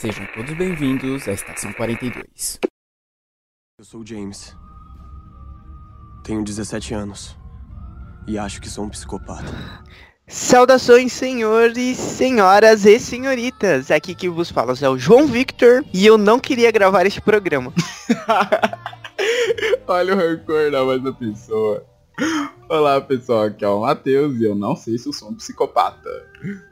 Sejam todos bem-vindos à Estação 42. Eu sou o James. Tenho 17 anos. E acho que sou um psicopata. Saudações, senhores, senhoras e senhoritas. Aqui que vos fala é o João Victor e eu não queria gravar este programa. Olha o rancor da voz da pessoa. Olá pessoal, aqui é o Matheus e eu não sei se eu sou um psicopata.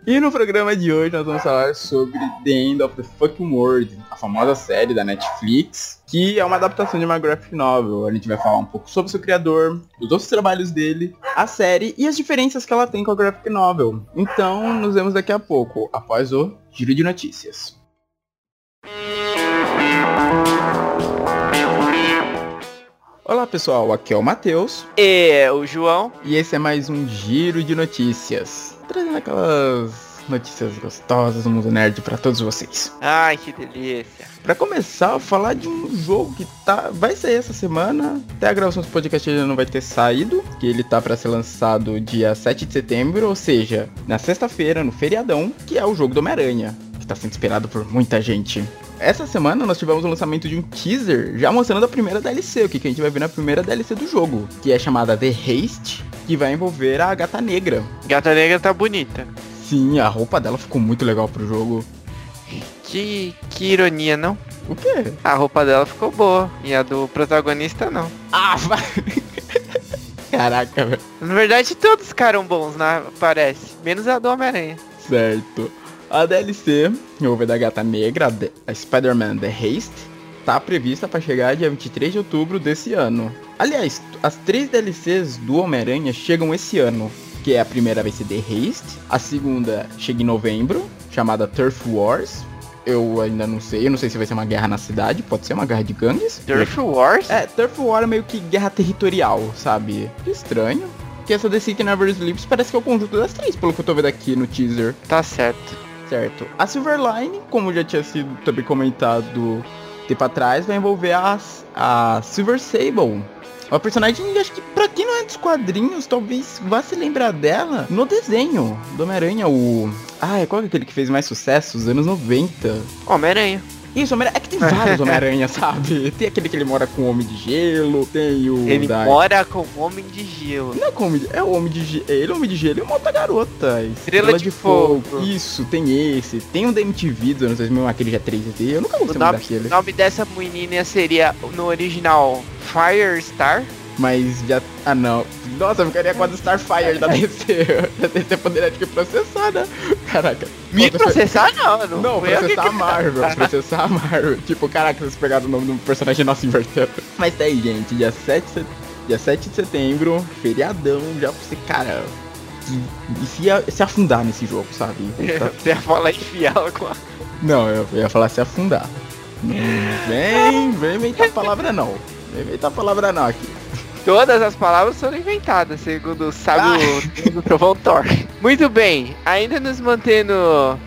E no programa de hoje nós vamos falar sobre The End of the Fucking World, a famosa série da Netflix, que é uma adaptação de uma graphic novel. A gente vai falar um pouco sobre seu criador, dos outros trabalhos dele, a série e as diferenças que ela tem com a graphic novel. Então nos vemos daqui a pouco, após o Giro de Notícias. Olá pessoal, aqui é o Matheus E o João. e esse é mais um Giro de Notícias, trazendo aquelas notícias gostosas do mundo nerd para todos vocês. Ai, que delícia. Pra começar, eu falar de um jogo que tá vai sair essa semana. Até a gravação do podcast ainda não vai ter saído, que ele tá para ser lançado dia 7 de setembro, ou seja, na sexta-feira, no feriadão, que é o jogo do Homem-Aranha, que tá sendo esperado por muita gente. Essa semana nós tivemos o lançamento de um teaser já mostrando a primeira DLC, o que, que a gente vai ver na primeira DLC do jogo, que é chamada The Haste, que vai envolver a Gata Negra. Gata Negra tá bonita. Sim, a roupa dela ficou muito legal pro jogo. Que, que ironia, não? O quê? A roupa dela ficou boa e a do protagonista não. Ah, vai! Caraca, velho. Na verdade, todos ficaram bons, né? Parece. Menos a do Homem-Aranha. Certo. A DLC, envolver da Gata Negra, a de- a Spider-Man The Haste, tá prevista para chegar dia 23 de outubro desse ano. Aliás, as três DLCs do Homem-Aranha chegam esse ano, que é a primeira vai ser The Haste, a segunda chega em novembro, chamada Turf Wars. Eu ainda não sei, eu não sei se vai ser uma guerra na cidade, pode ser uma guerra de gangues. Turf Wars? É, Turf War é meio que guerra territorial, sabe? Que estranho. Que essa The City Never Sleeps parece que é o conjunto das três, pelo que eu tô vendo aqui no teaser. Tá certo. Certo. A Silverline, como já tinha sido também comentado tempo atrás, vai envolver a, a Silver Sable. Uma personagem, acho que pra quem não é dos quadrinhos, talvez vá se lembrar dela no desenho do Homem-Aranha, o... Ah, qual é aquele que fez mais sucesso? Os anos 90. Homem-Aranha. Isso, Homem é que tem vários Homem-Aranha, sabe? Tem aquele que ele mora com o Homem de Gelo, tem o... Ele da... mora com Homem de Gelo. Não é com o Homem de... É o Homem de Gelo. Ele é o Homem de Gelo e uma outra garota. Estrela de Fogo. Isso, tem esse. Tem um da MTV dos anos 2000, aquele já 3D. Eu nunca O gostei muito nome, daquele. o nome dessa menina seria, no original, Firestar. Mas já... Ah, não. Nossa, eu ficaria do Starfire da DC. da DC poderia ter que processar, né? Caraca. Me processar não, não. Não, processar a Marvel, processar a Marvel. Tipo, caraca, vocês pegaram o nome do personagem nosso invertendo. Mas tá aí, gente, dia 7, de set- dia 7 de setembro, feriadão, já pra você, cara, e, se, se afundar nesse jogo, sabe? Você ia falar enfiá-la com a... Não, eu ia falar se afundar. Não vem, vem inventar a palavra não. Vem inventar a palavra não aqui. Todas as palavras foram inventadas, segundo o sábio do Trovão Thor. Muito bem, ainda nos mantendo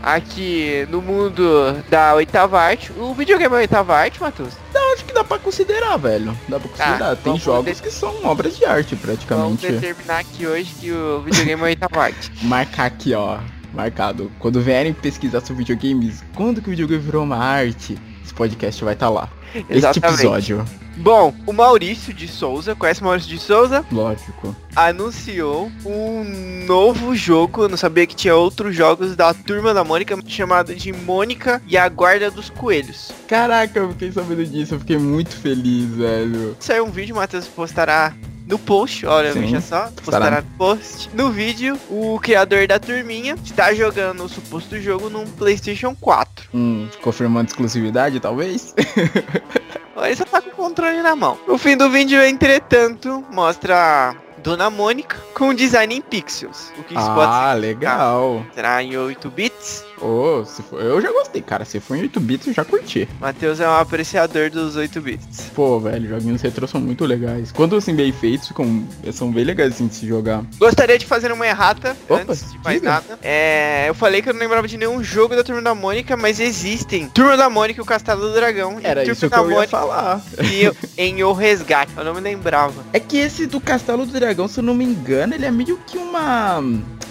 aqui no mundo da oitava arte. O videogame é oitava arte, Matheus? Então, acho que dá pra considerar, velho. Dá pra considerar. Tem vamos jogos de- que são obras de arte, Vamos praticamente. determinar aqui hoje que o videogame é oitava arte. marcar aqui, ó. Marcado. Quando vierem pesquisar sobre videogames, quando que o videogame virou uma arte, esse podcast vai estar lá. Este Exatamente. episódio, Bom, o Maurício de Souza, conhece o Maurício de Souza? lógico. Anunciou um novo jogo. Eu não sabia que tinha outros jogos da Turma da Mônica, chamado de Mônica e a Guarda dos Coelhos. Caraca, eu fiquei sabendo disso, eu fiquei muito feliz, velho. Saiu um vídeo, o Matheus postará no post, olha, Sim, veja só, postará. no post. No vídeo, o criador da turminha está jogando o suposto jogo num Playstation 4. Hum, confirmando exclusividade, talvez? Ele só tá com o controle na mão. O fim do vídeo, entretanto, mostra Dona Mônica com design em pixels. O que isso pode ah, legal. ser? Será em 8 bits? Ô, se for, eu já gostei, cara. Se for em 8 bits, eu já curti. Matheus é um apreciador dos 8 bits. Pô, velho, joguinhos retrô são muito legais. Quando assim bem feitos, ficam, são bem legais assim de se jogar. Gostaria de fazer uma errata Opa, antes de mais diga. nada. É, eu falei que eu não lembrava de nenhum jogo da Turma da Mônica, mas existem. Turma da Mônica e o Castelo do Dragão. Era Turma isso que eu ia falar. e em O Resgate. Eu não me lembrava. É que esse do Castelo do Dragão, se eu não me engano, ele é meio que uma.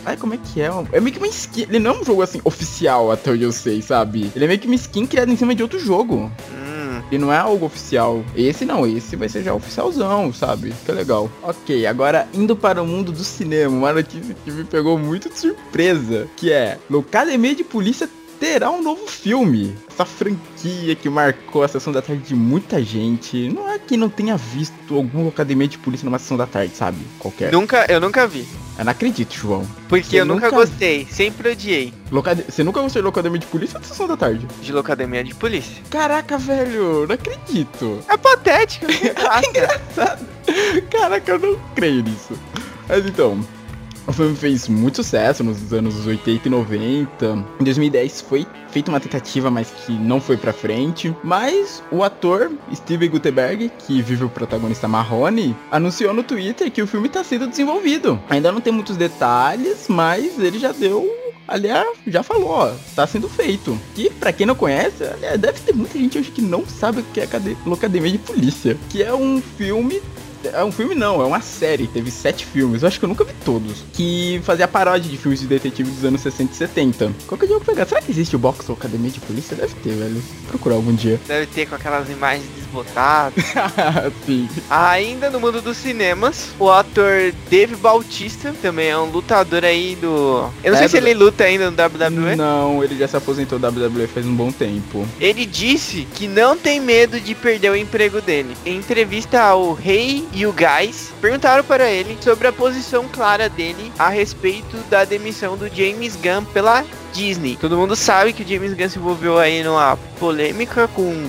Ai, como é que é? É meio que uma skin. Ele não é um jogo assim oficial, até onde eu sei, sabe? Ele é meio que uma skin criada em cima de outro jogo. Hum, E não é algo oficial. Esse não, esse vai ser já oficialzão, sabe? Que legal. Ok, agora indo para o mundo do cinema, uma notícia que me pegou muito de surpresa, que é Locademia de Polícia terá um novo filme. Essa franquia que marcou a sessão da tarde de muita gente. Não é que não tenha visto alguma Locademia de Polícia numa sessão da tarde, sabe? Qualquer. nunca, eu nunca vi. Eu não acredito, João. Porque Você eu nunca, nunca- gostei, sempre odiei Locade... Você nunca gostou de Locademia de Polícia ou de sessão da tarde? de locademia de polícia. Caraca, velho, não acredito. É patético, tem graça. Caraca, eu não creio nisso. Mas então, o filme fez muito sucesso nos anos 80 e 90. Em 2010 foi feita uma tentativa, mas que não foi pra frente. Mas o ator Steve Gutenberg, que vive o protagonista Marrone, anunciou no Twitter que o filme tá sendo desenvolvido. Ainda não tem muitos detalhes, mas ele já deu aliás, já falou, ó, tá sendo feito. Que, pra quem não conhece, aliás, deve ter muita gente hoje que não sabe o que é Cade- Locademia de Polícia. Que é um filme. É um filme não, é uma série, teve sete filmes, eu acho que eu nunca vi todos. Que fazia paródia de filmes de detetive dos anos 60 e 70. Qualquer dia eu vou pegar. Será que existe o box Locademia de Polícia? Deve ter, velho. Vou procurar algum dia. Deve ter com aquelas imagens desbotadas. Sim. Ainda no mundo dos cinemas, o ator Dave Bautista, também é um lutador aí do. Eu não sei É, se do- ele luta ainda no WWE. Não, ele já se aposentou da WWE faz um bom tempo. Ele disse que não tem medo de perder o emprego dele. Em entrevista ao Rei e o Guys, perguntaram para ele sobre a posição clara dele a respeito da demissão do James Gunn pela Disney. Todo mundo sabe que o James Gunn se envolveu aí numa polêmica com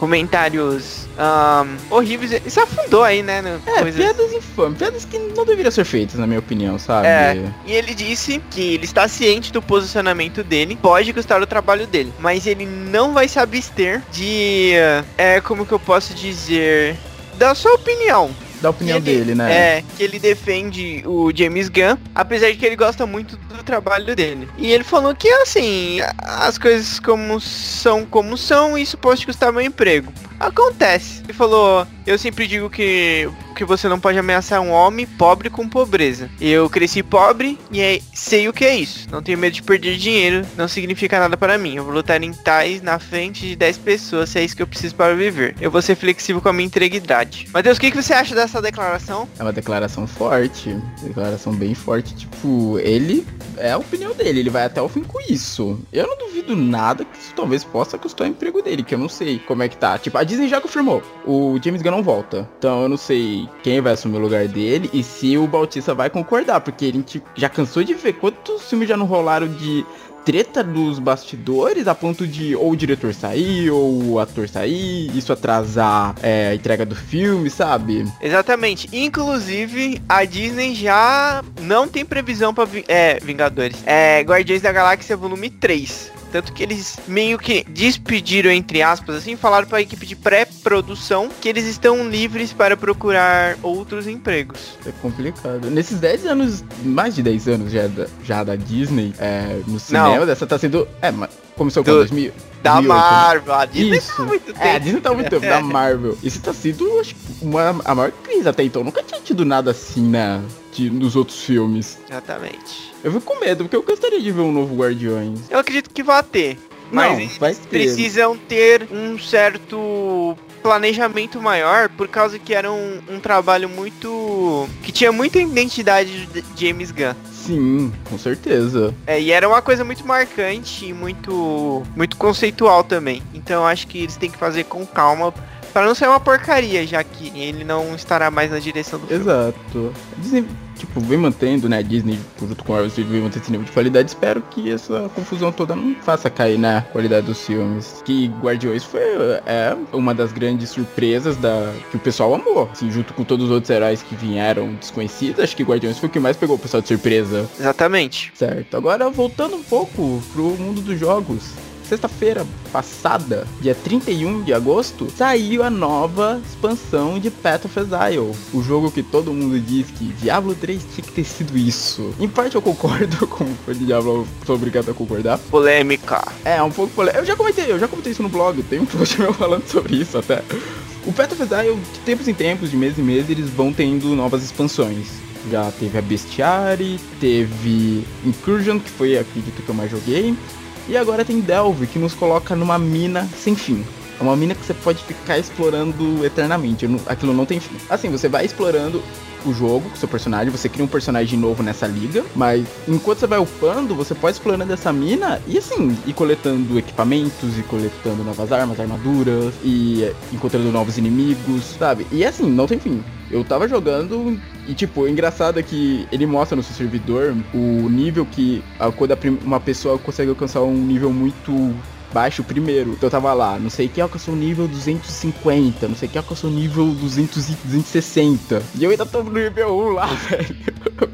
comentários ahn, horríveis. Se afundou aí, né? no- É, coisas- piadas infames, piadas que não deveriam ser feitas, na minha opinião, sabe? É. E ele disse que ele está ciente do posicionamento dele, pode custar o trabalho dele, mas ele não vai se abster de. É, como que eu posso dizer? Da sua opinião. Da opinião ele- dele, né? É, que ele defende o James Gunn, apesar de que ele gosta muito do trabalho dele. E ele falou que, assim, as coisas como são como são, isso pode custar meu emprego. Acontece. Ele falou, eu sempre digo que, que você não pode ameaçar um homem pobre com pobreza. Eu cresci pobre e é- sei o que é isso. Não tenho medo de perder dinheiro, não significa nada para mim. Eu vou lutar em tais na frente de 10 pessoas, se é isso que eu preciso para viver. Eu vou ser flexível com a minha integridade. Matheus, o que, que você acha dessa declaração? É uma declaração forte. Declaração bem forte. Tipo, ele é a opinião dele. Ele vai até o fim com isso. Eu não duvido nada que isso talvez possa custar o emprego dele, que eu não sei como é que tá. Tipo, a Disney já confirmou. O James Gunn não volta. Então eu não sei quem vai assumir o lugar dele e se o Bautista vai concordar. Porque ele tipo, já cansou de ver quantos filmes já não rolaram de treta dos bastidores a ponto de ou o diretor sair ou o ator sair, isso atrasar é, a entrega do filme, sabe? Exatamente. Inclusive, a Disney já não tem previsão para é, Vingadores. É Guardiões da Galáxia volume 3. Tanto que eles meio que despediram, entre aspas, assim, falaram para a equipe de pré-produção que eles estão livres para procurar outros empregos. É complicado. Nesses 10 anos, mais de 10 anos já da, já da Disney, é, no cinema, essa tá sendo. É, mas começou com Do- 2000. Da 2008, né? Marvel, a Disney Isso. tá muito tempo. É, a Disney tá muito tempo, da Marvel. Isso tá sendo, acho uma, a maior crise até então. Nunca tinha tido nada assim, né? De, nos outros filmes. Exatamente. Eu fico com medo, porque eu gostaria de ver um novo Guardiões. Eu acredito que vai ter. Mas Não, vai ter. precisam ter um certo planejamento maior por causa que era um, um trabalho muito que tinha muita identidade de James Gunn Sim, com certeza. É, e era uma coisa muito marcante e muito muito conceitual também então eu acho que eles têm que fazer com calma para não ser uma porcaria já que ele não estará mais na direção do filme. Exato. Tipo, vem mantendo, né? A Disney, junto com a Marvel Studios, vem mantendo esse nível de qualidade. Espero que essa confusão toda não faça cair na qualidade dos filmes. Que Guardiões foi é, uma das grandes surpresas da que o pessoal amou. Assim, junto com todos os outros heróis que vieram desconhecidos, acho que Guardiões foi o que mais pegou o pessoal de surpresa. Exatamente. Certo. Agora, voltando um pouco pro mundo dos jogos. Sexta-feira passada, dia 31 de agosto, saiu a nova expansão de Path of Exile. O jogo que todo mundo diz que Diablo 3 tinha que ter sido isso. Em parte eu concordo com o Diablo, sou obrigado a concordar. Polêmica. É, um pouco polêmico. Eu já comentei, eu já comentei isso no blog, tem um post meu falando sobre isso até. O Path of Exile, de tempos em tempos, de mês em mês, eles vão tendo novas expansões. Já teve a Bestiary, teve Incursion, que foi, acredito, que eu mais joguei. E agora tem Delve, que nos coloca numa mina sem fim. É uma mina que você pode ficar explorando eternamente. Aquilo não tem fim. Assim, você vai explorando o jogo com seu personagem, você cria um personagem novo nessa liga, mas enquanto você vai upando, você pode explorando essa mina e assim, ir coletando equipamentos, e coletando novas armas, armaduras, e encontrando novos inimigos, sabe? E assim, não tem fim. Eu tava jogando e, tipo, o engraçado é que ele mostra no seu servidor o nível que quando uma pessoa consegue alcançar um nível muito baixo primeiro. Então eu tava lá, não sei que alcançou o nível 250, não sei que alcançou o nível 200 e 260. E eu ainda tô no nível 1 lá, velho.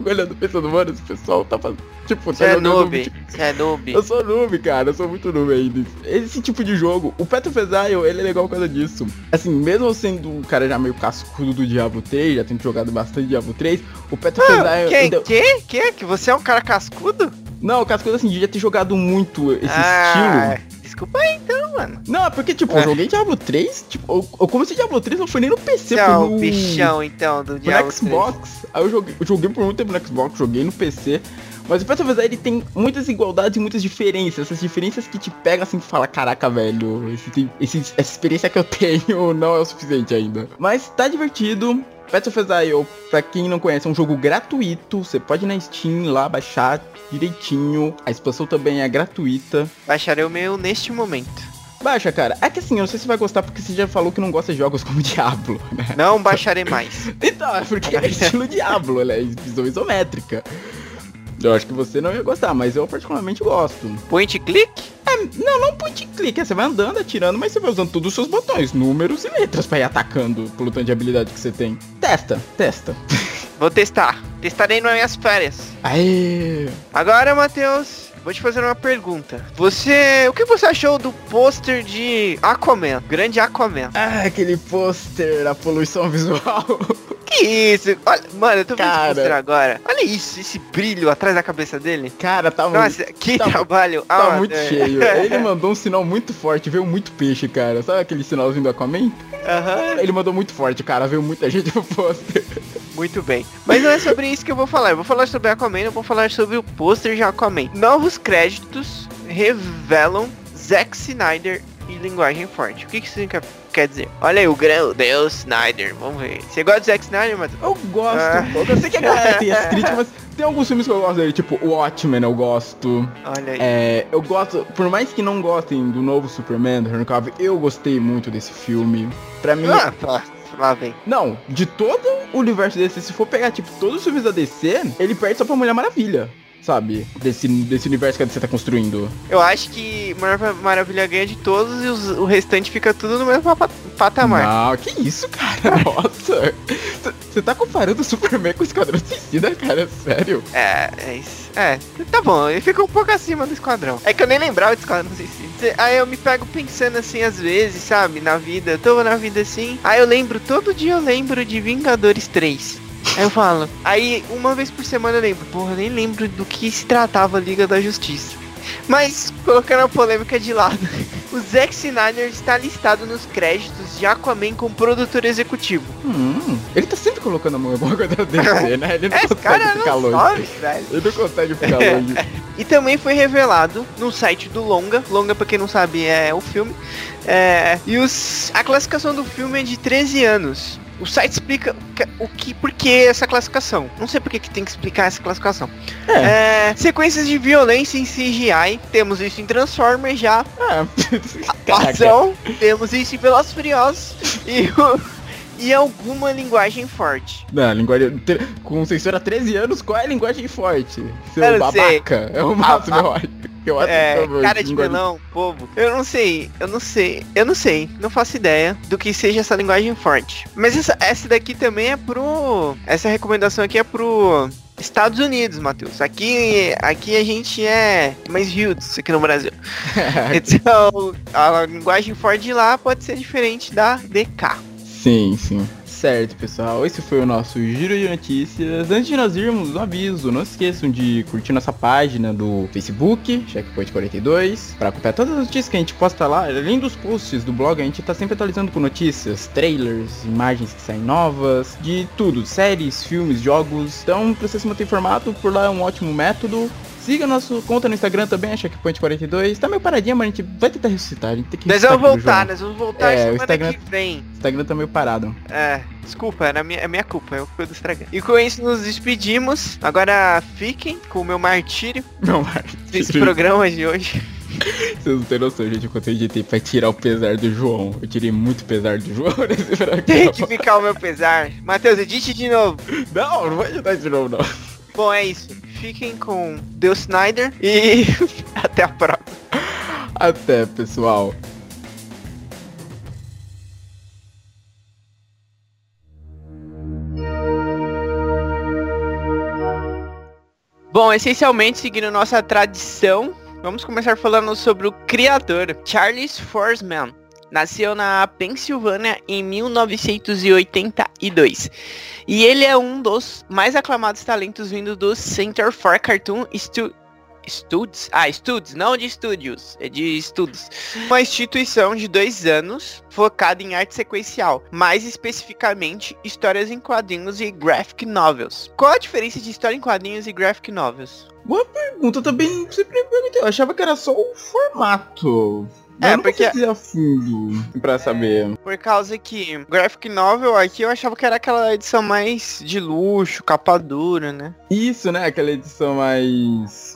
Olhando, pensando, mano, esse pessoal tá fazendo. Tipo, tá é noob, você é noob. Eu sou noob, cara, eu sou muito noob ainda. Esse tipo de jogo, o Path of Exile, ele é legal por causa disso. Assim, mesmo sendo um cara já meio cascudo do Diablo 3, já tendo jogado bastante Diablo 3, o Path of ah, Exile... Que? Ainda... Que? Que? Que você é um cara cascudo? Não, cascudo assim, de já ter jogado muito esse ah, estilo desculpa aí então, mano. Não, é porque, tipo, é. eu joguei Diablo 3, tipo, eu, eu comecei Diablo 3, não foi nem no PC, Você é o bichão, então, do Diablo no Xbox. 3. Aí eu joguei, eu joguei por muito tempo no Xbox, joguei no PC. Mas o Path of Exile, ele tem muitas igualdades e muitas diferenças. Essas diferenças que te pegam assim e fala, caraca, velho, esse, esse, essa experiência que eu tenho não é o suficiente ainda. Mas tá divertido. Exile, pra quem não conhece, é um jogo gratuito. Você pode ir na Steam lá baixar direitinho. A expansão também é gratuita. Baixarei o meu neste momento. Baixa, cara. É que assim, eu não sei se vai gostar porque você já falou que não gosta de jogos como Diablo, né? Não baixarei mais. então, é porque é estilo Diablo, ela é visão isométrica. Eu acho que você não ia gostar, mas eu particularmente gosto. Point click? É, não, não point click. É, você vai andando, atirando, mas você vai usando todos os seus botões, números e letras pra ir atacando pelo tanto de habilidade que você tem. Testa, testa. Vou testar. Testarei nas minhas férias. Aê! Agora, Matheus, vou te fazer uma pergunta. Você. O que você achou do pôster de Aquaman? Grande Aquaman. Ah, aquele pôster, a poluição visual. Que isso? Olha, mano, eu tô vendo cara, pôster agora. Olha isso, esse brilho atrás da cabeça dele. Cara, tá Nossa, muito. que tá, trabalho. Tá ah, muito é. cheio. Ele mandou um sinal muito forte, veio muito peixe, cara. Sabe aquele sinalzinho do Aquaman? Aham. Ele mandou muito forte, cara. Veio muita gente no pôster. Muito bem. Mas não é sobre isso que eu vou falar. Eu vou falar sobre Aquaman, eu vou falar sobre o pôster de Aquaman. Novos créditos revelam Zack Snyder e linguagem forte. O que, que significa quer dizer. Olha aí, o grão Deus Snyder. Vamos ver. Você gosta de Zack Snyder, Matheus? Eu gosto. Ah. Eu sei que a galera tem as críticas, mas tem alguns filmes que eu gosto dele, tipo Watchmen eu gosto. Olha aí. É, eu gosto, por mais que não gostem do novo Superman, do Henry Cavill, eu gostei muito desse filme. Pra mim... Ah, tá. Lá vem. Não, de todo o universo desse, se for pegar, tipo, todos os filmes da DC, ele perde só pra Mulher Maravilha sabe? Desse, desse universo que você tá construindo. Eu acho que Maravilha ganha de todos e os, o restante fica tudo no mesmo patamar. Não, que isso, cara? Nossa. Você tá comparando o Superman com o Esquadrão Suicida, cara? Sério? É, é isso. É, tá bom, ele fica um pouco acima do Esquadrão. É que eu nem lembrava do Esquadrão Suicida. Aí eu me pego pensando assim, às vezes, sabe? Na vida, eu tô na vida assim. Aí eu lembro, todo dia eu lembro de Vingadores 3. Aí eu falo. Aí uma vez por semana eu lembro. Porra, eu nem lembro do que se tratava a Liga da Justiça. Mas, colocando a polêmica de lado, o Zack Snyder está listado nos créditos de Aquaman como produtor executivo. Hum, ele tá sempre colocando a mão na boca da DC, né? Ele não Esse consegue ficar longe. Sobe, ele não consegue ficar longe. e também foi revelado no site do Longa. Longa, pra quem não sabe, é o filme. É, e os, a classificação do filme é de 13 anos. O site explica o que, por que essa classificação. Não sei por que, que tem que explicar essa classificação. É. É, sequências de violência em CGI. Temos isso em Transformers já. É. Ação. temos isso em Velozes Furiosos. E e alguma linguagem forte. Não, linguagem. Com censura 13 anos, qual é a linguagem forte? Seu babaca. Sei. É o máximo, eu acho. Eu acho é, que cara de melão, povo. Eu não sei, eu não sei, eu não sei, não faço ideia do que seja essa linguagem forte. Mas essa, essa daqui também é pro. Essa recomendação aqui é pro Estados Unidos, Matheus. Aqui, aqui a gente é mais rudes aqui no Brasil. então, a linguagem forte de lá pode ser diferente da DK. Sim, sim. Certo, pessoal. Esse foi o nosso giro de notícias. Antes de nós irmos, um aviso. Não se esqueçam de curtir nossa página do Facebook, Checkpoint 42, para acompanhar todas as notícias que a gente posta lá. Além dos posts do blog, a gente tá sempre atualizando com notícias, trailers, imagens que saem novas, de tudo, séries, filmes, jogos. Então, pra você se manter informado, por lá é um ótimo método. Siga nossa conta no Instagram também, é Checkpoint42. Tá meio paradinha, mas a gente vai tentar ressuscitar. A gente tem que Nós vamos voltar, nós vamos voltar É, o semana Instagram- que vem. O Instagram tá meio parado. É, desculpa, era minha, é minha culpa, eu fui do estragar. E com isso nos despedimos. Agora fiquem com o meu martírio Não, mas... desse programa de hoje. Vocês não têm noção, gente, quanto eu editei pra tirar o pesar do João. Eu tirei muito pesar do João nesse programa. Tem que ficar o meu pesar. Matheus, edite de novo. Não, não vai editar de novo, não. Bom, é isso. Fiquem com Deus Snyder e até a próxima. Até, pessoal. Bom, essencialmente, seguindo nossa tradição, vamos começar falando sobre o criador, Charles Forsman. Nasceu na Pensilvânia em 1982. E ele é um dos mais aclamados talentos vindo do Center for Cartoon Stu Studios? Ah, Studios, não de estúdios, é de estudos. Uma instituição de dois anos focada em arte sequencial, mais especificamente histórias em quadrinhos e graphic novels. Qual a diferença de história em quadrinhos e graphic novels? Boa pergunta, também sempre perguntei. Eu achava que era só o formato. É, eu não porque- a fundo pra saber. Por causa que graphic novel aqui eu achava que era aquela edição mais de luxo, capa dura, né? Isso, né? Aquela edição mais.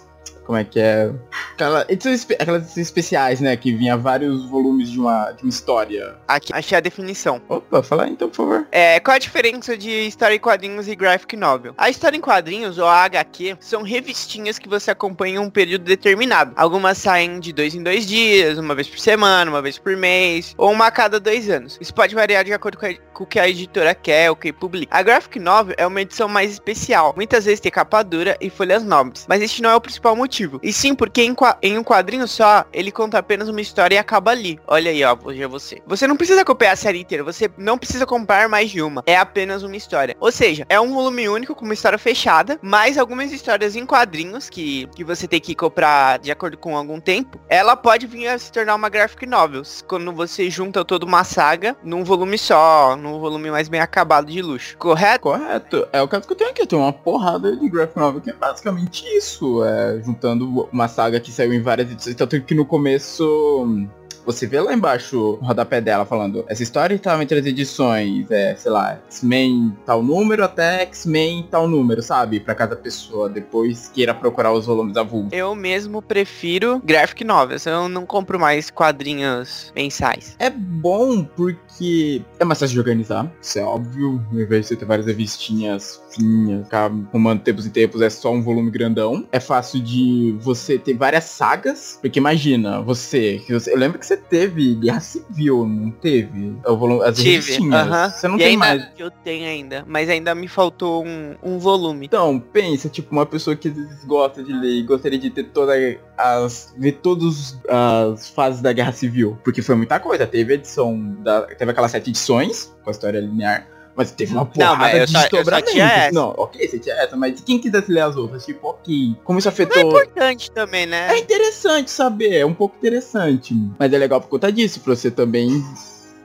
Como é que é? Aquela espe- Aquelas edições especiais, né? Que vinha vários volumes de uma, de uma história. Aqui achei a definição. Opa, fala aí então, por favor. É, qual a diferença de história em quadrinhos e graphic novel? A história em quadrinhos, ou a HQ, são revistinhas que você acompanha em um período determinado. Algumas saem de dois em dois dias, uma vez por semana, uma vez por mês, ou uma a cada dois anos. Isso pode variar de acordo com, a- com o que a editora quer, o que publica. A graphic novel é uma edição mais especial. Muitas vezes tem capa dura e folhas nobres, mas este não é o principal motivo. E sim porque em, em um quadrinho só, ele conta apenas uma história e acaba ali. Olha aí, ó, hoje é você. Você não precisa acompanhar a série inteira, você não precisa comprar mais de uma. É apenas uma história. Ou seja, é um volume único com uma história fechada, mais algumas histórias em quadrinhos que, que você tem que comprar de acordo com algum tempo. Ela pode vir a se tornar uma graphic novels, quando você junta toda uma saga num volume só, num volume mais bem acabado de luxo. Correto? Correto. É o caso que eu tenho aqui. Eu tenho uma porrada de graphic novel que é basicamente isso. É, juntando uma saga que saiu em várias edições. Tanto que no começo. Você vê lá embaixo o rodapé dela falando essa história estava entre as edições, é, sei lá, X-Men tal número até X-Men tal número, sabe? Pra cada pessoa depois queira procurar os volumes avulsos. Eu mesmo prefiro graphic novels. Eu não compro mais quadrinhos mensais. É bom porque é mais fácil de organizar, isso é óbvio. Ao invés de você ter várias revistinhas fininhas, ficar arrumando tempos em tempos, é só um volume grandão. É fácil de você ter várias sagas, porque imagina, você eu lembro que você teve Guerra Civil, não teve? O volume, as Tive, revistinhas. aham. Você não e tem mais. Eu tenho ainda, mas ainda me faltou um, um volume. Então, pensa, tipo, uma pessoa que gosta de ler e gostaria de ter toda as. ver todas as fases da Guerra Civil. Porque foi muita coisa. Teve edição da. Teve aquelas sete edições com a história linear. Mas teve uma porrada mas eu de só- essa. Não, ok, você tinha essa, mas quem quisesse ler as outras, tipo, ok. Como isso É afetou. importante também, né? É interessante saber, é um pouco interessante. Mas é legal por conta disso, pra você também,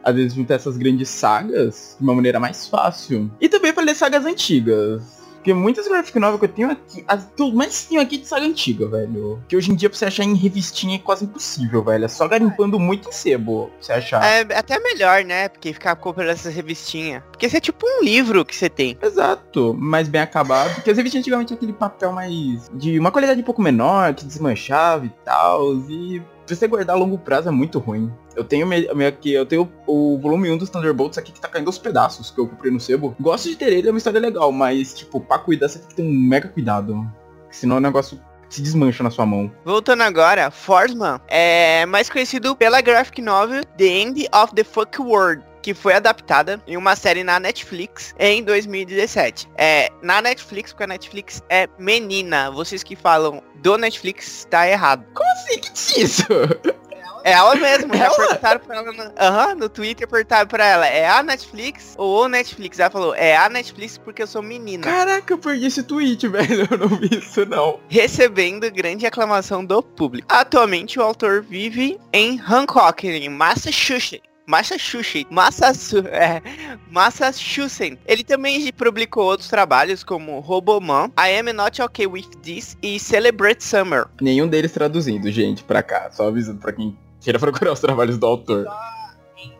às vezes, juntar essas grandes sagas de uma maneira mais fácil. E também pra ler sagas antigas. Porque muitas graphic novels que eu tenho aqui, as que eu mais tenho aqui de saga antiga, velho. Que hoje em dia pra você achar em revistinha é quase impossível, velho. É só garimpando muito em sebo pra você achar. É até melhor, né? Porque ficar comprando essas revistinhas. Porque isso é tipo um livro que você tem. Exato, mais bem acabado. Porque as revistinhas antigamente tinha aquele papel mais. de uma qualidade um pouco menor, que desmanchava e tal. E você guardar a longo prazo é muito ruim. Eu tenho me- aqui, eu tenho o volume 1 dos Thunderbolts aqui que tá caindo aos pedaços, que eu comprei no sebo. Gosto de ter ele, é uma história legal, mas, tipo, pra cuidar você tem que ter um mega cuidado. Senão o negócio se desmancha na sua mão. Voltando agora, Forsman é mais conhecido pela graphic novel The End of the Fuck World. Que foi adaptada em uma série na Netflix em 2017. É, na Netflix, porque a Netflix é menina. Vocês que falam do Netflix, tá errado. Como assim? Que é isso? É ela mesmo. Já perguntaram pra ela no, aham, no Twitter, perguntaram pra ela, é a Netflix ou o Netflix? Ela falou, é a Netflix porque eu sou menina. Caraca, eu perdi esse tweet, velho. Eu não vi isso, não. Recebendo grande aclamação do público. Atualmente, o autor vive em Hancock, em Massachusetts. Massachusetts, Massachusetts, é, Massachusetts. Ele também publicou outros trabalhos como Roboman, I Am Not Okay With This e Celebrate Summer. Nenhum deles traduzindo, gente, pra cá. Só avisando pra quem queira procurar os trabalhos do autor.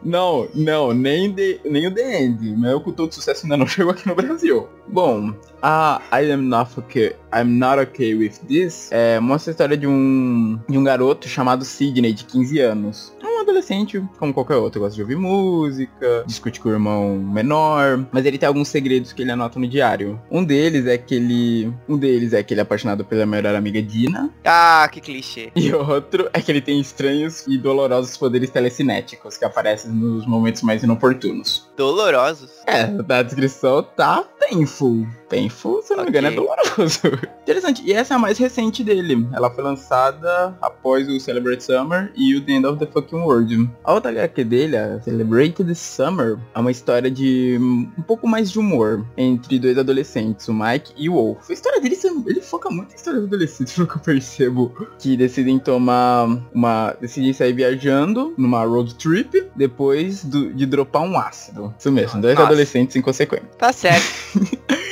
Não, não, nem, de, nem o The End. Meu cultor de sucesso ainda não chegou aqui no Brasil. Bom, a I Am Not Okay, I'm Not Okay With This é, mostra a história de um, de um garoto chamado Sidney, de 15 anos. Adolescente, como qualquer outro, gosta de ouvir música, discute com o irmão menor, mas ele tem alguns segredos que ele anota no diário. Um deles é que ele. Um deles é que ele é apaixonado pela melhor amiga Dina. Ah, que clichê. E outro é que ele tem estranhos e dolorosos poderes telecinéticos que aparecem nos momentos mais inoportunos. Dolorosos? É, na descrição tá painful. Painful, se não me engano, é doloroso. Interessante. E essa é a mais recente dele. Ela foi lançada após o Celebrate Summer e o The End of the Fucking World. A outra HQ dele, a Celebrate the Summer, é uma história de um pouco mais de humor entre dois adolescentes, o Mike e o Wolf. A história dele, ele foca muito em história de adolescentes, pelo que eu percebo. Que decidem tomar uma... decidem sair viajando numa road trip depois do- de dropar um ácido. Isso mesmo, dois Nossa. adolescentes inconsequentes. Tá certo.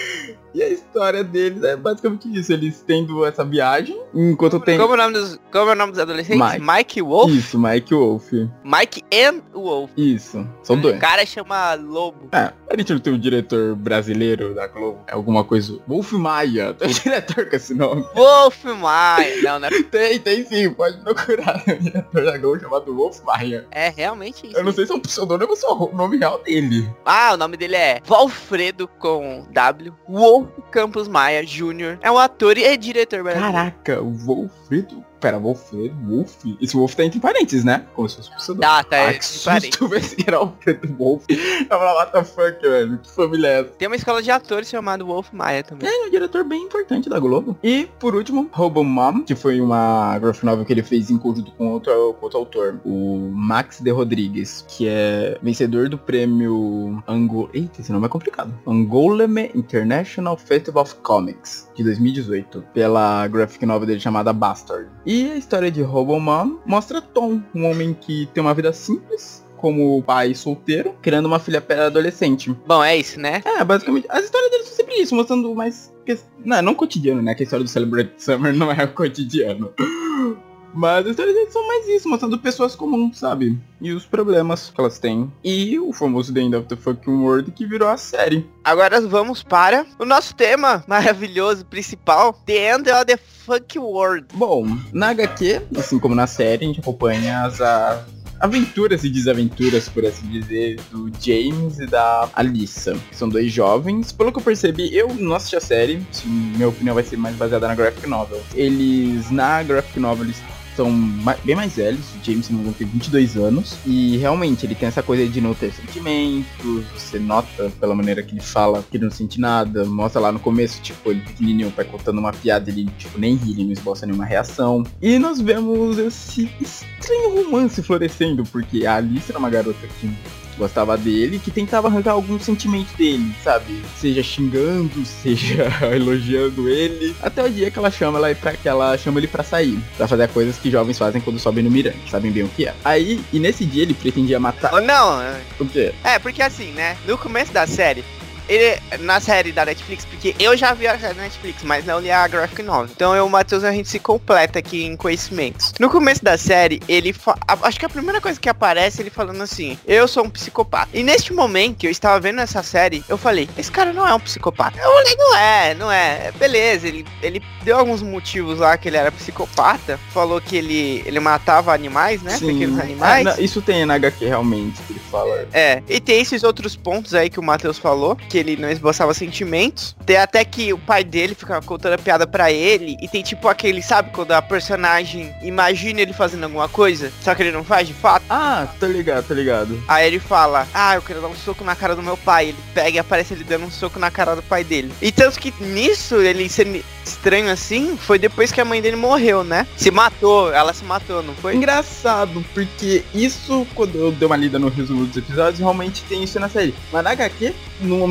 E a história deles é basicamente isso. Eles tendo essa viagem, enquanto tem. Como, é o nome dos, como é o nome dos adolescentes? Mike. Mike Wolf? Isso, Mike Wolf. Mike and Wolf. Isso. São O dois. cara chama Lobo. É, a gente não tem um diretor brasileiro da Globo. É alguma coisa. Wolf Maia. Tem um diretor com esse nome. Wolf Maia. Não, não é, Tem, tem sim. Pode procurar. Um diretor da Globo chamado Wolf Maia. é realmente isso. Eu não sei se é um pseudônimo ou se é o nome real dele. Ah, o nome dele é Valfredo com W. Wolf Campos Maia Jr. É um ator e é diretor brasileiro. Caraca, o Wolfredo. Pera, Wolfredo? Wolf? Esse Wolf tá entre parênteses, né? Como se fosse um pseudônimo. Tá, tá. Ai, é, que parei. susto, vai ser era o Preto Wolf. Eu falei, what the fuck, velho? Que família é essa? Tem uma escola de atores chamada Wolf Maia também. Ele é um diretor bem importante da Globo. E, por último, Robo Mom, que foi uma graphic novel que ele fez em conjunto com outro, com outro autor, o Max de Rodrigues, que é vencedor do prêmio Ango... Eita, esse nome é complicado. Angoleme International Festival of Comics, de 2018, pela graphic novel dele chamada Bastard. E a história de Robo Mom mostra Tom, um homem que tem uma vida simples, como pai solteiro, criando uma filha adolescente. Bom, é isso, né? É, basicamente, as histórias deles são sempre isso, mostrando mais. que- Não, não cotidiano, né? Que a história do Celebrate Summer não é o cotidiano. Mas as deles são mais isso, mostrando pessoas comuns, sabe? E os problemas que elas têm. E o famoso The End of the Fucking World que virou a série. Agora vamos para o nosso tema maravilhoso, principal. The End of the Fuck World. Bom, na HQ, assim como na série, a gente acompanha as a- aventuras e desaventuras, por assim dizer, do James e da Alissa. São dois jovens. Pelo que eu percebi, eu não assisti a série, minha opinião vai ser mais baseada na graphic novel. Eles, na graphic novel, eles são bem mais velhos, o James se não tem 22 anos, e realmente ele tem essa coisa de não ter sentimentos, você nota pela maneira que ele fala que ele não sente nada, mostra lá no começo, tipo, ele pequenininho vai contando uma piada, ele tipo, nem ri, ele não esboça nenhuma reação. E nós vemos esse estranho romance florescendo, porque a Alice era uma garota que gostava dele, que tentava arrancar algum sentimento dele, sabe? Seja xingando, seja elogiando ele. Até o dia que ela chama ela pra, que ela chama ele pra sair, pra fazer coisas que jovens fazem quando sobem no mirante, sabem bem o que é. Aí, e nesse dia ele pretendia matar. Ou não, O quê? é, porque assim, né? No começo da série, ele, na série da Netflix, porque eu já vi a série da Netflix, mas não li a graphic novel. Então eu e o Matheus, a gente se completa aqui em conhecimentos. No começo da série, ele a- acho que a primeira coisa que aparece ele falando assim, eu sou um psicopata. E neste momento que eu estava vendo essa série, eu falei, esse cara não é um psicopata. Eu falei, não é, não é. Beleza, ele, ele deu alguns motivos lá que ele era psicopata, falou que ele, ele matava animais, né? Pequenos animais. Ah, não, isso tem na HQ realmente, que ele fala. É, e tem esses outros pontos aí que o Matheus falou, que ele não esboçava sentimentos. Tem até que o pai dele fica contando a piada pra ele. E tem tipo aquele, sabe, quando a personagem imagina ele fazendo alguma coisa, só que ele não faz de fato. Ah, tô ligado, tô ligado. Aí ele fala, ah, eu quero dar um soco na cara do meu pai. Ele pega e aparece ele dando um soco na cara do pai dele. E tanto que nisso, ele sendo estranho assim, foi depois que a mãe dele morreu, né? Se matou, ela se matou, não foi? Engraçado, porque isso, quando eu dei uma lida no resumo dos episódios, realmente tem isso na série. Mas na HQ não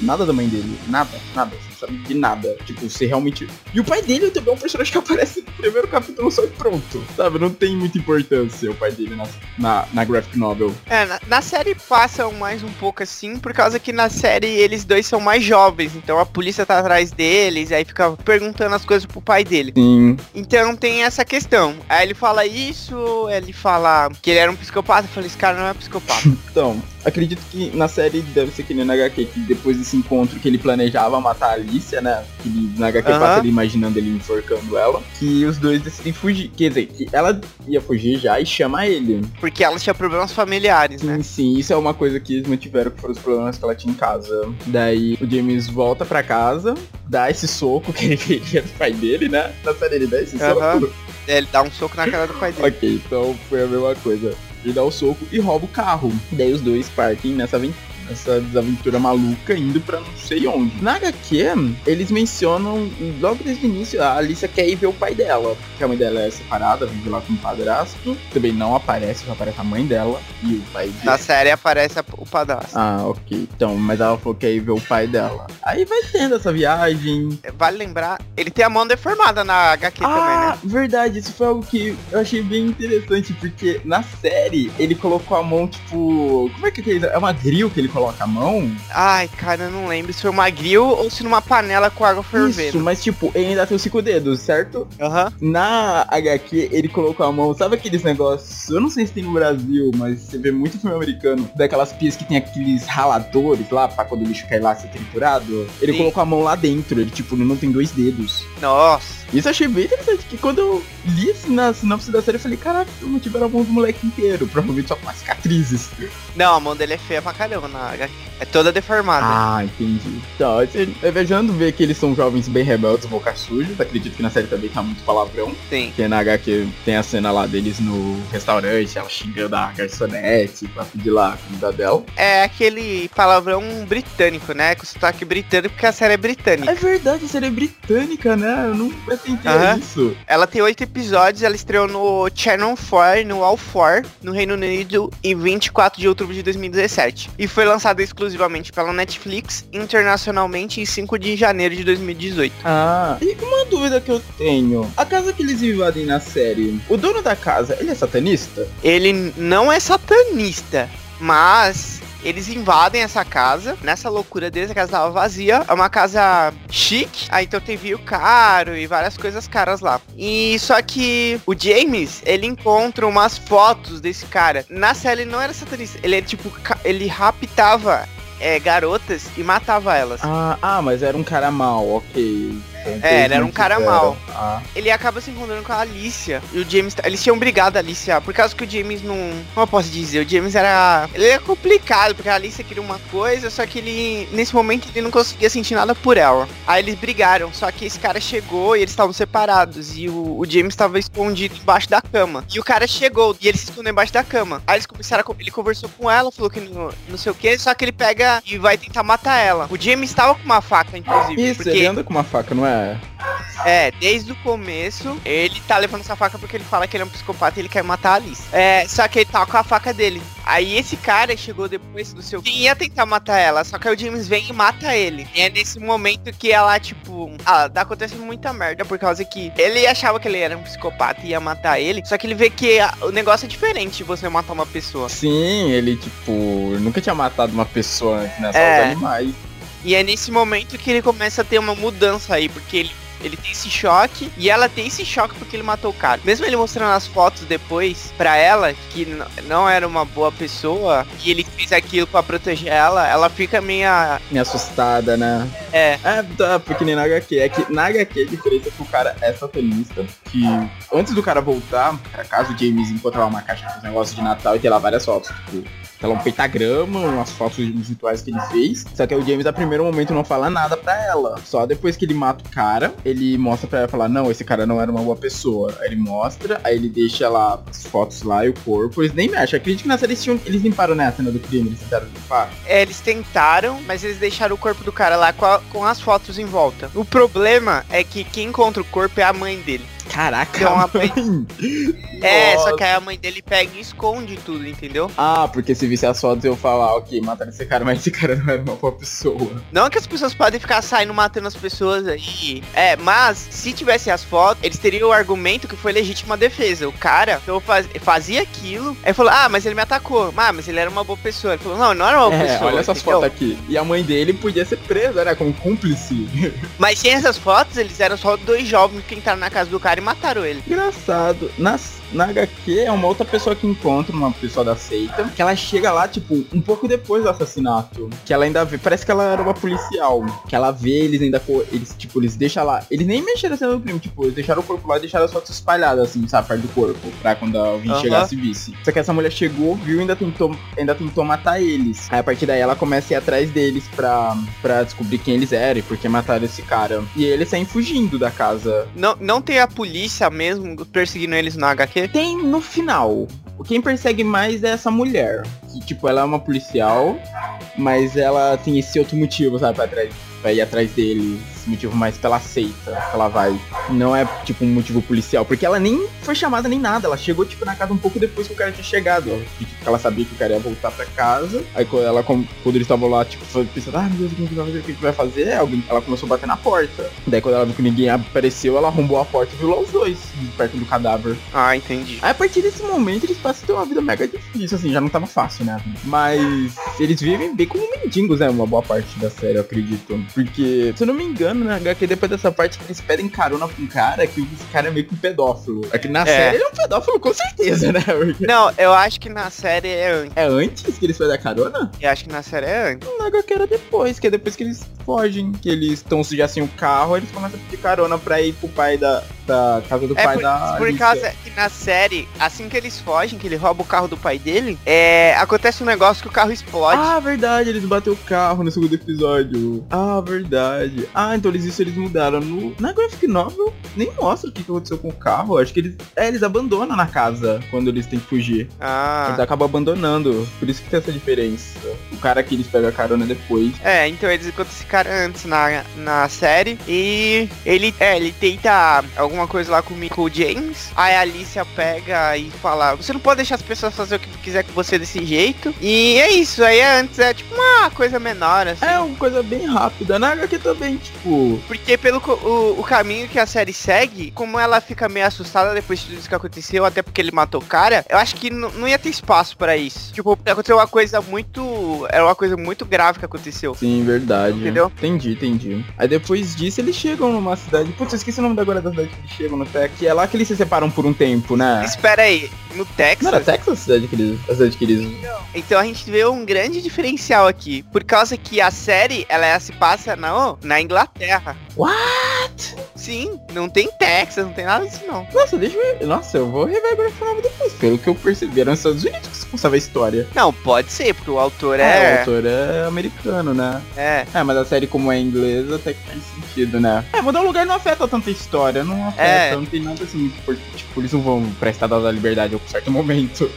nada da mãe dele. Nada, nada. Sabe de nada. Tipo, você realmente. E o pai dele também é um personagem que aparece no primeiro capítulo só e pronto. Sabe? Não tem muita importância o pai dele na, na, na graphic novel. É, na, na série passam mais um pouco assim, por causa que na série eles dois são mais jovens, então a polícia tá atrás deles, aí fica perguntando as coisas pro pai dele. Sim. Então tem essa questão. Aí ele fala isso, ele fala que ele era um psicopata, eu falei, esse cara não é psicopata. Então, acredito que na série deve ser que nem na HQ, que depois desse encontro que ele planejava matar a Alicia, né? Que ele, na HQ Aham. passa ele imaginando ele enforcando ela. Que os dois decidem fugir. Quer dizer, que ela ia fugir já e chama ele. porque ela tinha problemas familiares, né? Sim, sim, isso é uma coisa que eles mantiveram que foram os problemas que ela tinha em casa. Daí o James volta pra casa, dá esse soco que ele queria do pai dele, né? Na série ele dá esse soco. Ele dá um soco na cara do pai dele. Ok, então foi a mesma coisa. Ele dá o soco e rouba o carro. Daí os dois partem nessa aventura. Essa desaventura maluca indo pra não sei onde. Na HQ, eles mencionam logo desde o início, a Alicia quer ir ver o pai dela. Que a mãe dela é separada, vive lá com o padrasto. Também não aparece, só aparece a mãe dela e o pai dela. Na série aparece o padrasto. Ah, ok. Então, mas ela falou que ia ir ver o pai dela. Aí vai tendo essa viagem. Vale lembrar, ele tem a mão deformada na HQ também, ah, né? verdade, isso foi algo que eu achei bem interessante, porque na série ele colocou a mão, tipo. Como é que é? É uma grill que ele coloca a mão? Ai, cara, eu não lembro se foi uma grill ou se numa panela com água Isso, fervendo. mas tipo, ele ainda tem os cinco dedos, certo? Aham. Na HQ, ele colocou a mão, sabe aqueles negócios? Eu não sei se tem no Brasil, mas você vê muito filme americano, daquelas pias que tem aqueles raladores lá, pra quando o lixo cai lá ser triturado. Ele Sim. colocou a mão lá dentro, ele tipo, não tem dois dedos. Nossa. Isso eu achei bem interessante, que quando eu li assim na sinopse da série, eu falei, caraca, não tiveram a mão do moleque inteiro, provavelmente só com as cicatrizes. Não, a mão dele é feia pra caramba na É toda deformada. Ah, entendi. Então, eu viajando ver que eles são jovens bem rebeldes, boca sujas, acredito que na série também tá muito palavrão. Sim. Porque na HQ tem a cena lá deles no restaurante, ela xingando a garçonete pra pedir lá a comida dela. É aquele palavrão britânico, né? Com sotaque britânico, porque a série é britânica. É verdade, a série é britânica, né? Eu não atentei Aham. a isso. Ela tem oito episódios, ela estreou no Channel 4, no All 4, no Reino Unido, em 24 de outubro de 2017. E foi lançada exclusivamente pela Netflix, internacionalmente em 5 de janeiro de 2018. Ah, e uma dúvida que eu tenho. A casa que eles invadem na série, o dono da casa, ele é satanista? Ele não é satanista, mas eles invadem essa casa. Nessa loucura deles, a casa tava vazia. É uma casa chique. Aí então tem vinho caro e várias coisas caras lá. E só que o James, ele encontra umas fotos desse cara. Na série ele não era satanista. Ele é tipo, ele raptava é, garotas e matava elas. Ah, ah, mas era um cara mal, ok. É, ele era um cara mau. Ah, Ele acaba se encontrando com a Alicia. E o James. Eles tinham brigado a Alicia. Por causa que o James não. Como eu posso dizer? O James era. Ele é complicado, porque a Alicia queria uma coisa, só que ele. Nesse momento ele não conseguia sentir nada por ela. Aí eles brigaram. Só que esse cara chegou e eles estavam separados. E o, o James estava escondido embaixo da cama. E o cara chegou e ele se escondeu embaixo da cama. Aí eles começaram a. Ele conversou com ela, falou que não, não sei o que. Só que ele pega e vai tentar matar ela. O James estava com uma faca, inclusive. Isso, porque ele anda com uma faca, não é? É, desde o começo, ele tá levando essa faca porque ele fala que ele é um psicopata e ele quer matar a Alice. É, só que ele tá com a faca dele. Aí esse cara chegou depois do seu. Quem ia tentar matar ela, só que aí o James vem e mata ele. E é nesse momento que ela, tipo. Ah, tá acontecendo muita merda por causa que ele achava que ele era um psicopata e ia matar ele. Só que ele vê que o negócio é diferente de você matar uma pessoa. Sim, ele, tipo, nunca tinha matado uma pessoa antes, né? Só É. os animais. E é nesse momento que ele começa a ter uma mudança aí, porque ele. Ele tem esse choque e ela tem esse choque porque ele matou o cara. Mesmo ele mostrando as fotos depois pra ela, que não era uma boa pessoa, e ele fez aquilo pra proteger ela, ela fica meia. Me assustada, né? É, É, tá, porque nem na HQ. É que na HQ a diferença é que o cara é satanista. Que antes do cara voltar, pra casa o James encontrava uma caixa com os negócios de Natal e tem lá várias fotos. Tipo, sei lá, um pentagrama, umas fotos rituais que ele fez. Só que o James, a primeiro momento, não fala nada pra ela. Só depois que ele mata o cara, ele mostra pra ela falar, não, esse cara não era uma boa pessoa. Aí ele mostra, aí ele deixa lá as fotos lá e o corpo. Eles nem mexem. Acredito que na série eles, tinham, eles limparam né, a cena do crime, eles tentaram limpar. É, eles tentaram, mas eles deixaram o corpo do cara lá com, a- com as fotos em volta. O problema é que quem encontra o corpo é a mãe dele. Caraca, Então, a mãe. É, só que aí a mãe dele pega e esconde tudo, entendeu? Ah, porque se visse as fotos eu falar, ok, mataram esse cara, mas esse cara não era uma boa pessoa. Não que as pessoas podem ficar saindo matando as pessoas aí. É, mas se tivesse as fotos, eles teriam o argumento que foi legítima defesa. O cara então, faz- fazia aquilo, aí falou, ah, mas ele me atacou. Ah, mas ele era uma boa pessoa. Ele falou, não, não era uma boa É, pessoa. olha essas entendeu? fotos aqui. E a mãe dele podia ser presa, né, como cúmplice. Mas sem essas fotos, eles eram só dois jovens que entraram na casa do cara e mataram ele. Engraçado. Nas, na HQ é uma outra pessoa que encontra, uma pessoa da seita, que ela chega lá, tipo, um pouco depois do assassinato. Que ela ainda vê. Parece que ela era uma policial. Que ela vê, eles ainda. Eles, tipo, eles deixam lá. Eles nem mexeram na cena do crime, tipo, eles deixaram o corpo lá e deixaram as fotos espalhadas, assim, sabe, perto do corpo. Pra quando alguém Aham. chegasse e visse. Só que essa mulher chegou, viu e ainda tentou, ainda tentou matar eles. Aí a partir daí ela começa a ir atrás deles pra, pra descobrir quem eles eram e por que mataram esse cara. E eles saem fugindo da casa Não, não tem a polícia mesmo perseguindo eles no HQ? Tem no final. Quem persegue mais é essa mulher. Que, tipo, ela é uma policial, mas ela tem esse outro motivo, sabe, pra, atrás, pra ir atrás dele. Motivo mais pela seita que ela vai. Não é, tipo, um motivo policial. Porque ela nem foi chamada nem nada. Ela chegou, tipo, na casa um pouco depois que o cara tinha chegado. Tipo, ela sabia que o cara ia voltar pra casa. Aí quando ela, quando eles estavam lá, tipo, pensando, ah, meu Deus, o que a gente vai fazer? O que a gente vai fazer? Alguém, ela começou a bater na porta. Daí quando ela viu que ninguém apareceu, ela arrombou a porta e viu lá os dois, perto do cadáver. Ah, entendi. Aí a partir desse momento eles passam a ter uma vida mega difícil, assim, já não tava fácil, né? Mas eles vivem bem como mendigos, né? Uma boa parte da série, eu acredito. Porque, se eu não me engano, né, HQ, depois dessa parte que eles pedem carona pra um cara, que esse cara é meio que um pedófilo. É que na série ele é um pedófilo com certeza, né? Porque Não, eu acho que na série é antes. é antes que eles pedem a carona? Eu acho que na série é antes. Na HQ era depois, que é depois que eles fogem, que eles estão já sem o carro, eles começam a pedir carona pra ir pro pai da, da casa do É pai por, da por Alicia. causa que na série, assim que eles fogem, que ele rouba o carro do pai dele, é, acontece um negócio que o carro explode. Ah, verdade, eles bateram o carro no segundo episódio. Ah, verdade. Ah, então eles, isso eles mudaram. No, na graphic novel, nem mostra o que, que aconteceu com o carro. Acho que eles. É, eles abandonam na casa quando eles têm que fugir. Ah. Eles acabam abandonando. Por isso que tem essa diferença. O cara que eles pegam a carona depois. É, então eles encontram esse cara antes na, na série e ele, é, ele tenta alguma coisa lá com o Michael James. Aí a Alicia pega e fala: Você não pode deixar as pessoas fazer o que quiser com você desse jeito. E é isso, aí antes é tipo uma coisa menor, assim. É uma coisa bem rápida. Na HQ também, tipo. Porque pelo o, o caminho que a série segue, como ela fica meio assustada depois de tudo isso que aconteceu, até porque ele matou o cara, eu acho que não ia ter espaço pra isso. Tipo, aconteceu uma coisa muito. Era uma coisa muito grave que aconteceu. Sim, verdade. Entendeu? Entendi, entendi. Aí depois disso eles chegam numa cidade. Putz, eu esqueci o nome da agora da cidade que eles chegam no Texas. Que é lá que eles se separam por um tempo, né? Espera aí, no Texas. Não era Texas a cidade que eles. A cidade que eles. Então a gente vê um grande diferencial aqui. Por causa que a série, ela se passa na, na Inglaterra. What? Sim, não tem Texas, não tem nada disso não. Nossa, deixa eu ver. Nossa, eu vou rever agora o nome depois. Pelo que eu percebi, era nos Estados Unidos que se passava a história. Não, pode ser, porque o autor É, o é. autor é americano, né? É. É, mas a série como é inglesa até que faz sentido, né? É, mudar o lugar não afeta tanta história, não afeta, É. não tem nada assim, porque, tipo, eles não vão pra Estado da Liberdade em um certo momento.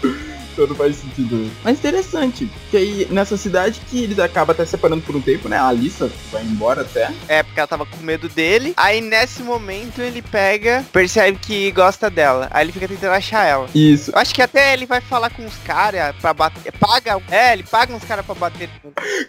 Então não faz sentido. Mas interessante, que aí nessa cidade que eles acabam até separando por um tempo, né? A Alissa vai embora até. É, porque ela tava com medo dele. Aí nesse momento ele pega, percebe que gosta dela. Aí ele fica tentando achar ela. Isso. Eu acho que até ele vai falar com os caras pra bater. Paga. É, ele paga uns caras pra bater.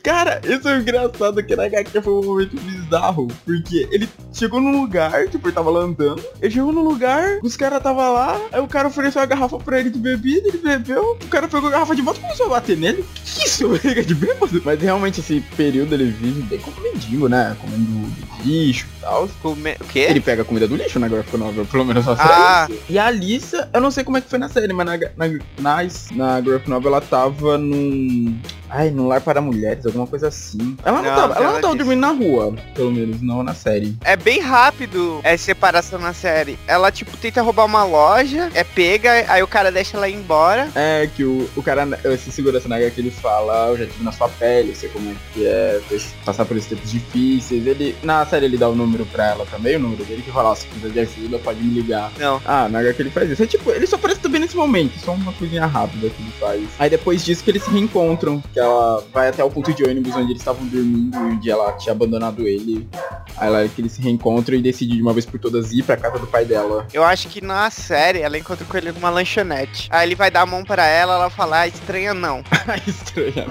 Cara, isso é engraçado que na HQ foi um momento bizarro. Porque ele chegou num lugar, tipo, ele tava lá andando. Ele chegou num lugar, os caras tava lá, aí o cara ofereceu uma garrafa pra ele de bebida, ele bebeu, o cara pegou a garrafa de volta e começou a bater nele. Que que isso? Liga de bêbado? Mas realmente esse período ele vive bem como mendigo, né? Comendo lixo e tal. Come... O quê? Ele pega a comida do lixo na Graphic Novel, pelo menos só Ah. E a Alissa, eu não sei como é que foi na série, mas na, na, na, na Graphic Novel ela tava num... Ai, no lar para mulheres, alguma coisa assim. Ela não, Não, tava, ela não tava dormindo na rua, pelo menos, não na série. É bem rápido essa separação na série. Ela, tipo, tenta roubar uma loja, é pega, aí o cara deixa ela ir embora. É que o, o cara, esse segurança na que ele fala, "Ah, eu já tive na sua pele, eu sei como é que é passar por esses tempos difíceis. Ele, na série ele dá o número pra ela também, o número dele, que fala, "Ó, se precisar de ajuda, pode me ligar. Não. Ah, na HQ ele faz isso. É tipo, ele só aparece também nesse momento, só uma coisinha rápida que ele faz. Aí depois disso que eles se reencontram, que ela vai até o ponto de ônibus onde eles estavam dormindo e onde ela tinha abandonado ele. Aí lá é que eles se reencontram e decidem de uma vez por todas ir pra casa do pai dela. Eu acho que na série ela encontra com ele numa lanchonete. Aí ele vai dar a mão pra ela, ela fala, ah, estranha não. Estranha.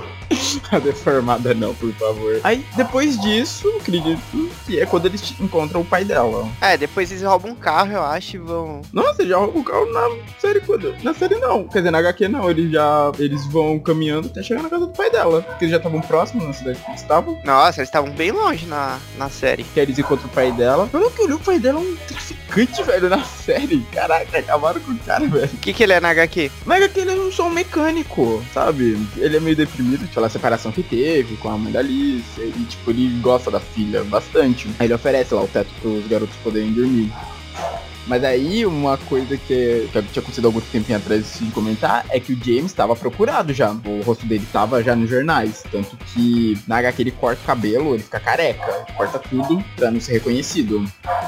A deformada não, por favor. Aí depois disso, acredito que é quando eles encontram o pai dela. É, depois eles roubam um carro, eu acho, e vão. Nossa, já rouba o carro na série quando? Na série não. Quer dizer, na HQ não. Eles já. Eles vão caminhando até chegar na casa do pai dela. Porque eles já estavam próximos na cidade que eles estavam. Nossa, eles estavam bem longe na, na série. Que eles encontram o pai dela. Pelo que eu li, o pai dela é um traficante, velho, na série. Caraca, acabaram com o cara, velho. O que, que ele é na HQ? É que ele é um mecânico, sabe? Ele é meio deprimido pela separação que teve com a mãe da Alice. E, tipo, ele gosta da filha bastante. Aí ele oferece lá o teto pros garotos poderem dormir. Mas aí, uma coisa que, que tinha acontecido algum tempinho atrás de comentar é que o James estava procurado já. O rosto dele estava já nos jornais. Tanto que na HQ ele corta o cabelo, ele fica careca. Corta tudo pra não ser reconhecido.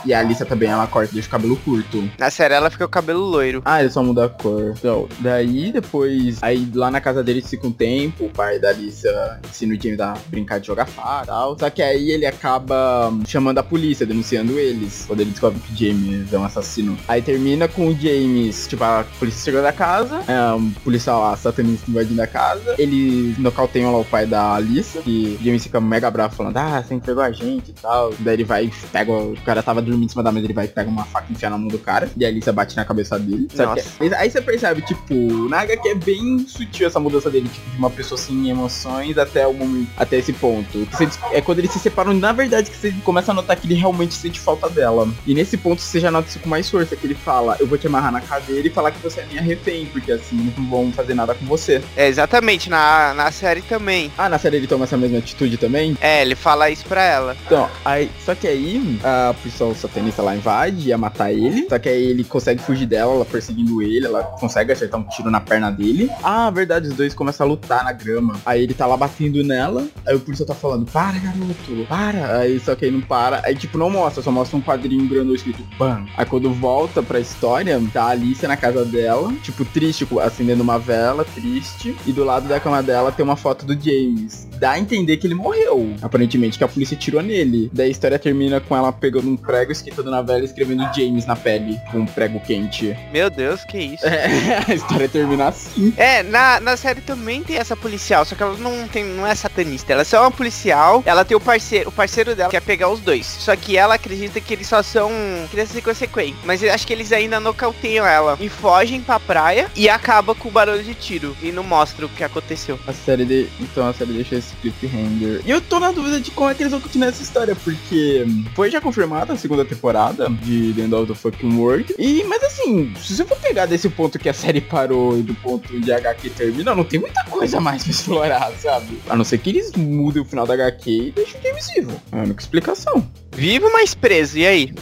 E a Alicia também, ela corta e deixa o cabelo curto. Na série ela fica o cabelo loiro. Ah, ele só muda a cor. Então, daí depois, aí lá na casa dele fica um tempo, o pai da Alicia ensina o James a brincar de jogar fara e tal. Só que aí ele acaba chamando a polícia, denunciando eles, quando ele descobre que o James é um assassino. Aí termina com o James, tipo, a polícia chegando na casa, é, um policial lá, satanista invadindo a casa. Eles nocauteiam lá o pai da Alicia, que o James fica mega bravo falando, ah, você entregou a gente e tal. Daí ele vai, pega, o cara tava dormindo em cima da mesa, ele vai, pega uma faca e enfia na mão do cara. E a Alicia bate na cabeça dele. Só que- aí você percebe, tipo, na HQ é bem sutil essa mudança dele, tipo, de uma pessoa sem emoções até o momento, até esse ponto. Você é quando eles se separam, na verdade, que você começa a notar que ele realmente sente falta dela. E nesse ponto você já nota isso com mais força, que ele fala, eu vou te amarrar na cadeira e falar que você é minha refém, porque assim não vão fazer nada com você. É, exatamente, na, na série também. Ah, na série ele toma essa mesma atitude também? É, ele fala isso pra ela. Então, aí, só que aí a policial satanista lá invade, ia matar ele. Só que aí ele consegue fugir dela, ela perseguindo ele, ela consegue acertar um tiro na perna dele. Ah, verdade, os dois começam a lutar na grama. Aí ele tá lá batendo nela, aí o policial tá falando, para garoto, para. Aí só que aí não para, aí tipo não mostra, só mostra um quadrinho grandão escrito BAM. Aí quando volta pra história, tá a Alicia na casa dela, tipo triste, acendendo uma vela, triste. E do lado da cama dela tem uma foto do James. Dá a entender que ele morreu, aparentemente, que a polícia tirou nele. Daí a história termina com ela pegando um prego escrito na vela e escrevendo James na pele, com um prego quente. Meu Deus, que isso. É, a história termina assim. É, na, na série também tem essa policial, só que ela não tem, não é satanista. Ela só é uma policial, ela tem o parceiro, o parceiro dela quer pegar os dois. Só que ela acredita que eles só são crianças inconsequentes. Mas acho que eles ainda nocauteiam ela e fogem pra praia e acaba com o barulho de tiro. E não mostra o que aconteceu. A série de... Então a série deixa esse cliffhanger. E eu tô na dúvida de como é que eles vão continuar essa história, porque foi já confirmada a segunda temporada de The End of the Fucking World. E, mas assim, se você for pegar desse ponto que a série parou e do ponto de HQ termina, não tem muita coisa mais pra explorar, sabe? A não ser que eles mudem o final da HQ e deixem o James vivo. É a única explicação. Vivo, mas preso, e aí?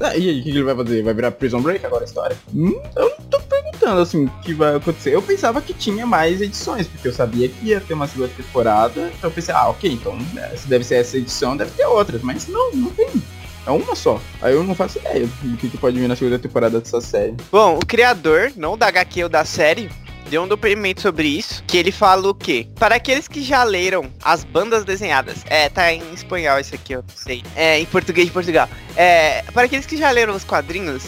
Ah, e aí, o que ele vai fazer? Vai virar Prison Break agora a história? Hum, eu não tô perguntando, assim, o que vai acontecer. Eu pensava que tinha mais edições, porque eu sabia que ia ter uma segunda temporada. Então eu pensei, ah, ok, então né, se deve ser essa edição, deve ter outras. Mas não, não tem. É uma só. Aí eu não faço ideia do que, que pode vir na segunda temporada dessa série. Bom, o criador, não da HQ ou da série, deu um depoimento sobre isso, que ele fala o quê? Para aqueles que já leram as bandas desenhadas, é, tá em espanhol isso aqui, eu não sei, é, em português de Portugal, é, para aqueles que já leram os quadrinhos,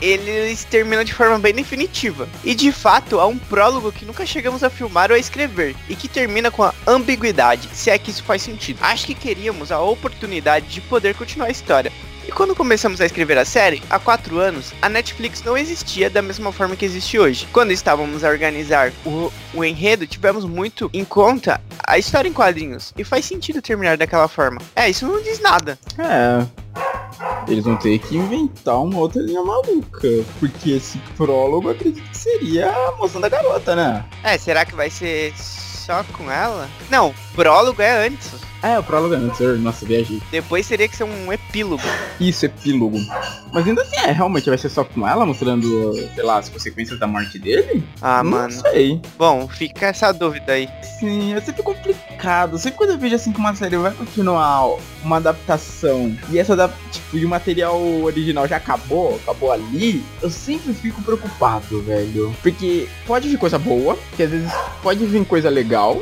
eles terminam de forma bem definitiva. E de fato, há um prólogo que nunca chegamos a filmar ou a escrever, e que termina com a ambiguidade, se é que isso faz sentido. Acho que queríamos a oportunidade de poder continuar a história. E quando começamos a escrever a série, há quatro anos, a Netflix não existia da mesma forma que existe hoje. Quando estávamos a organizar o, o enredo, tivemos muito em conta a história em quadrinhos. E faz sentido terminar daquela forma. É, isso não diz nada. É. Eles vão ter que inventar uma outra linha maluca. Porque esse prólogo eu acredito que seria a moção da garota, né? É, será que vai ser só com ela? Não, prólogo é antes. É, o prólogo é antes, nossa, viajei. Depois teria que ser um epílogo. Isso, epílogo. Mas ainda assim, é, realmente vai ser só com ela, mostrando, sei lá, as consequências da morte dele? Ah, Não mano. sei. Bom, fica essa dúvida aí. Sim, é sempre complicado. Sempre quando eu vejo assim que uma série vai continuar uma adaptação e essa da, tipo, e o material original já acabou, acabou ali, eu sempre fico preocupado, velho. Porque pode vir coisa boa, que às vezes pode vir coisa legal,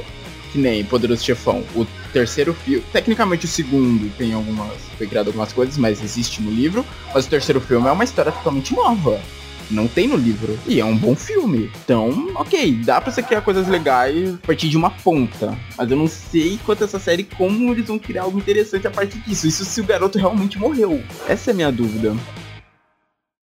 que nem Poderoso Chefão. O terceiro filme, tecnicamente o segundo tem algumas, foi criado algumas coisas, mas existe no livro, mas o terceiro filme é uma história totalmente nova. Não tem no livro. E é um bom filme. Então, ok, dá pra você criar coisas legais a partir de uma ponta. Mas eu não sei quanto essa série, como eles vão criar algo interessante a partir disso. Isso se o garoto realmente morreu. Essa é a minha dúvida.